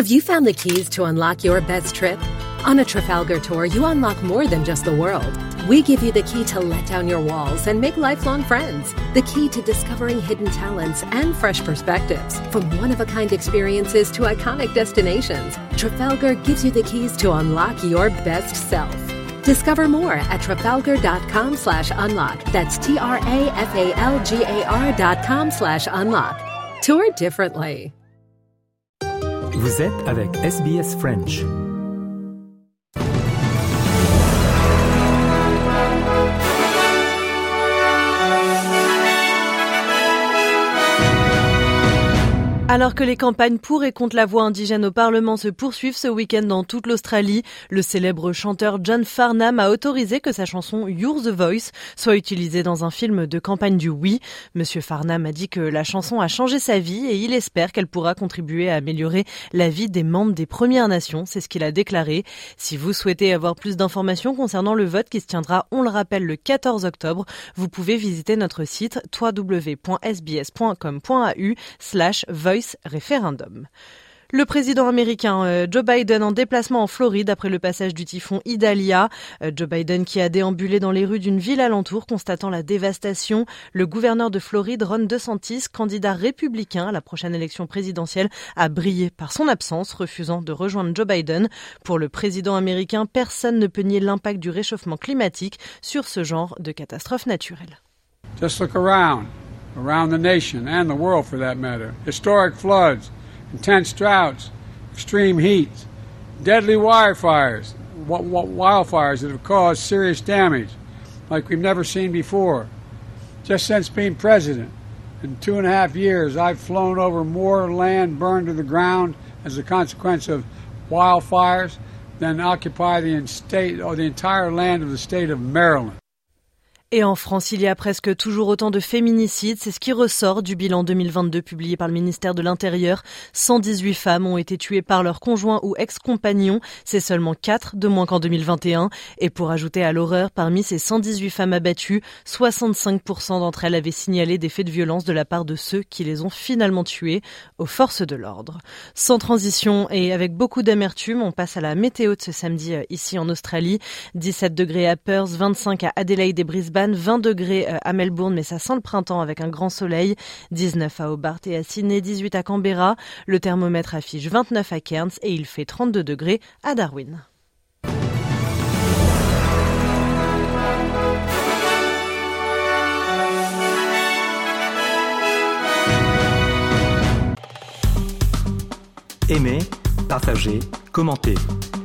Have you found the keys to unlock your best trip? On a Trafalgar tour, you unlock more than just the world. We give you the key to let down your walls and make lifelong friends. The key to discovering hidden talents and fresh perspectives. From one of a kind experiences to iconic destinations, Trafalgar gives you the keys to unlock your best self. Discover more at trafalgar.com slash unlock. That's T R A F A L G A R dot com slash unlock. Tour differently. Vous êtes avec SBS French. Alors que les campagnes pour et contre la voix indigène au Parlement se poursuivent ce week-end dans toute l'Australie, le célèbre chanteur John Farnham a autorisé que sa chanson You're the Voice soit utilisée dans un film de campagne du oui. Monsieur Farnham a dit que la chanson a changé sa vie et il espère qu'elle pourra contribuer à améliorer la vie des membres des Premières Nations. C'est ce qu'il a déclaré. Si vous souhaitez avoir plus d'informations concernant le vote qui se tiendra, on le rappelle, le 14 octobre, vous pouvez visiter notre site www.sbs.com.au slash voice référendum. Le président américain euh, Joe Biden en déplacement en Floride après le passage du typhon Idalia. Euh, Joe Biden qui a déambulé dans les rues d'une ville alentour constatant la dévastation. Le gouverneur de Floride, Ron DeSantis, candidat républicain à la prochaine élection présidentielle, a brillé par son absence, refusant de rejoindre Joe Biden. Pour le président américain, personne ne peut nier l'impact du réchauffement climatique sur ce genre de catastrophe naturelle. Just look around. Around the nation and the world for that matter. Historic floods, intense droughts, extreme heat, deadly wildfires, wildfires that have caused serious damage like we've never seen before. Just since being president, in two and a half years, I've flown over more land burned to the ground as a consequence of wildfires than occupy the state or the entire land of the state of Maryland. Et en France, il y a presque toujours autant de féminicides. C'est ce qui ressort du bilan 2022 publié par le ministère de l'Intérieur. 118 femmes ont été tuées par leur conjoint ou ex-compagnon. C'est seulement 4 de moins qu'en 2021. Et pour ajouter à l'horreur, parmi ces 118 femmes abattues, 65% d'entre elles avaient signalé des faits de violence de la part de ceux qui les ont finalement tuées aux forces de l'ordre. Sans transition et avec beaucoup d'amertume, on passe à la météo de ce samedi euh, ici en Australie. 17 degrés à Perth, 25 à Adelaide et Brisbane. 20 degrés euh, à Melbourne, mais ça sent le printemps avec un grand soleil. 19 à Hobart et à Sydney, 18 à Canberra. Le thermomètre affiche 29 à Cairns et il fait 32 degrés à Darwin. Aimez, partagez, commentez.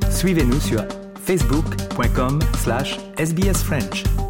Suivez-nous sur facebook.com slash sbsfrench.